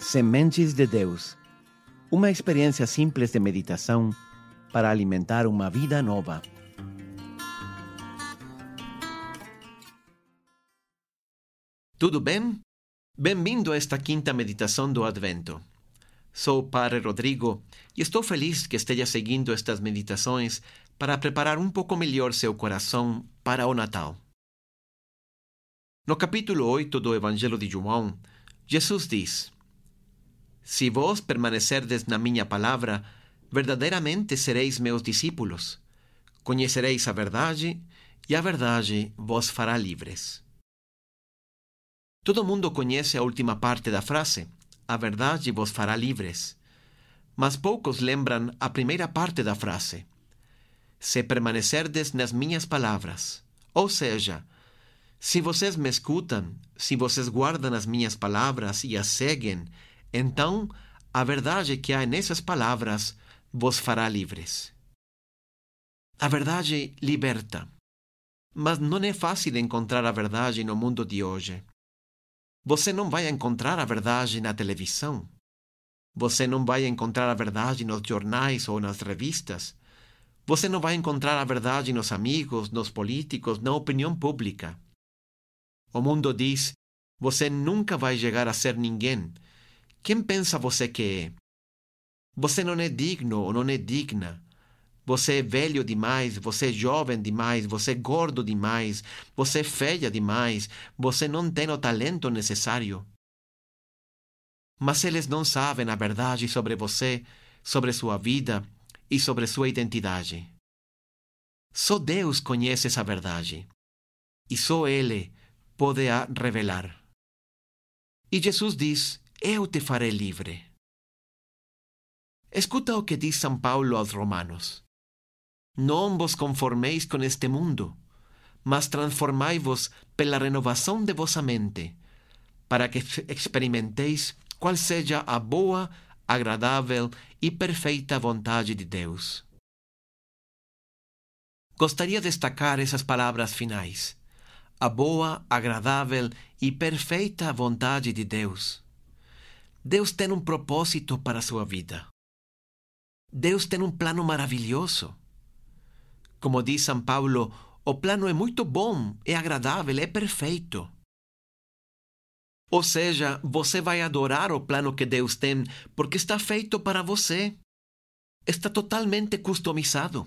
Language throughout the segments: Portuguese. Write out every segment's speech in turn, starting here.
Sementes de Deus uma experiência simples de meditação para alimentar uma vida nova. Tudo bem? Bem-vindo a esta quinta meditação do Advento. Sou o Padre Rodrigo e estou feliz que esteja seguindo estas meditações para preparar um pouco melhor seu coração para o Natal. No capítulo 8 do Evangelho de João, Jesus diz: Se vós permanecerdes na minha palavra, verdadeiramente sereis meus discípulos. Conhecereis a verdade, e a verdade vos fará livres. Todo mundo conhece a última parte da frase: A verdade vos fará livres. Mas poucos lembram a primeira parte da frase: Se permanecerdes nas minhas palavras. Ou seja, se vocês me escutam, se vocês guardam as minhas palavras e as seguem, então a verdade que há nessas palavras vos fará livres. A verdade liberta. Mas não é fácil encontrar a verdade no mundo de hoje. Você não vai encontrar a verdade na televisão. Você não vai encontrar a verdade nos jornais ou nas revistas. Você não vai encontrar a verdade nos amigos, nos políticos, na opinião pública. O mundo diz: você nunca vai chegar a ser ninguém quem pensa você que é? Você não é digno ou não é digna. Você é velho demais, você é jovem demais, você é gordo demais, você é feia demais, você não tem o talento necessário. Mas eles não sabem a verdade sobre você, sobre sua vida e sobre sua identidade. Só Deus conhece essa verdade. E só Ele pode a revelar. E Jesus diz eu te farei livre. Escuta o que diz São Paulo aos Romanos. Não vos conformeis com este mundo, mas transformai-vos pela renovação de vossa mente, para que experimenteis qual seja a boa, agradável e perfeita vontade de Deus. Gostaria de destacar essas palavras finais. A boa, agradável e perfeita vontade de Deus. Deus tem um propósito para a sua vida. Deus tem um plano maravilhoso. Como diz São Paulo, o plano é muito bom, é agradável, é perfeito. Ou seja, você vai adorar o plano que Deus tem porque está feito para você. Está totalmente customizado.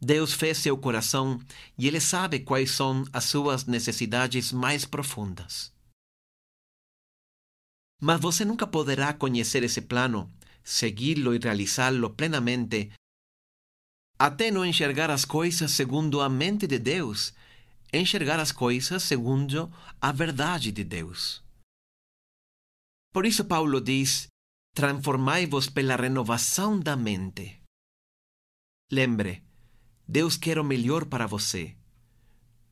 Deus fez seu coração e Ele sabe quais são as suas necessidades mais profundas. Mas você nunca poderá conhecer esse plano, segui-lo e realizá-lo plenamente, até não enxergar as coisas segundo a mente de Deus, enxergar as coisas segundo a verdade de Deus. Por isso, Paulo diz: transformai-vos pela renovação da mente. Lembre, Deus quer o melhor para você.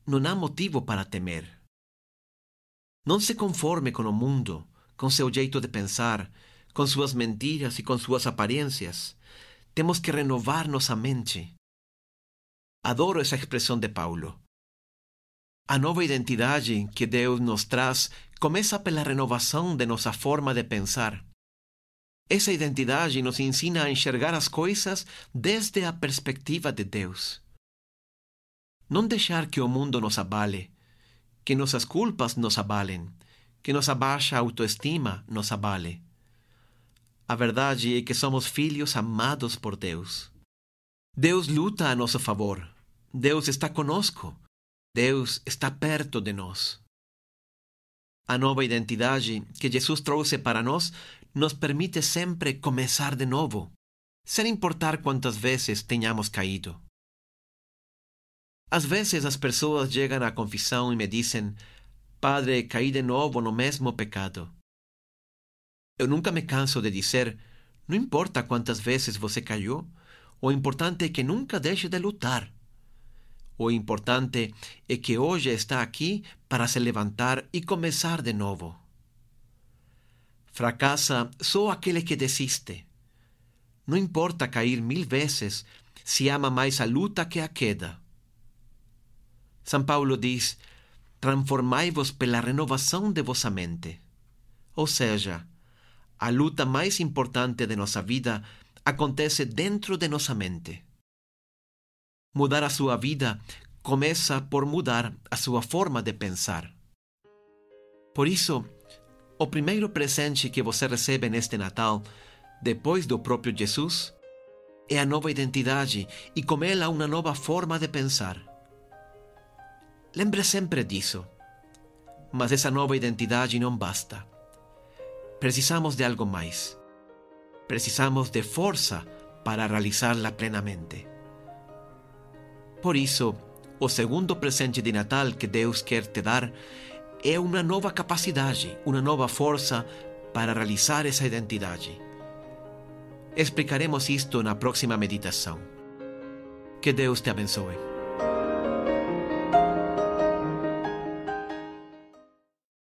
Não há motivo para temer. Não se conforme com o mundo com seu jeito de pensar, com suas mentiras e com suas aparências. Temos que renovar nossa mente. Adoro essa expressão de Paulo. A nova identidade que Deus nos traz começa pela renovação de nossa forma de pensar. Essa identidade nos ensina a enxergar as coisas desde a perspectiva de Deus. Não deixar que o mundo nos abale, que nossas culpas nos abalem, que nossa baixa autoestima nos abale. A verdade é que somos filhos amados por Deus. Deus luta a nosso favor. Deus está conosco. Deus está perto de nós. A nova identidade que Jesus trouxe para nós nos permite sempre começar de novo, sem importar quantas vezes tenhamos caído. Às vezes as pessoas chegam à confissão e me dizem: Padre, caí de novo no mesmo pecado. Eu nunca me canso de dizer: não importa quantas vezes você caiu, o importante é que nunca deixe de lutar. O importante é que hoje está aqui para se levantar e começar de novo. Fracassa só aquele que desiste. Não importa cair mil vezes se ama mais a luta que a queda. São Paulo diz: transformai-vos pela renovação de vossa mente. Ou seja, a luta mais importante de nossa vida acontece dentro de nossa mente. Mudar a sua vida começa por mudar a sua forma de pensar. Por isso, o primeiro presente que você recebe neste Natal, depois do próprio Jesus, é a nova identidade e com ela uma nova forma de pensar. Lembre sempre disso. Mas essa nova identidade não basta. Precisamos de algo mais. Precisamos de força para realizá-la plenamente. Por isso, o segundo presente de Natal que Deus quer te dar é uma nova capacidade, uma nova força para realizar essa identidade. Explicaremos isto na próxima meditação. Que Deus te abençoe.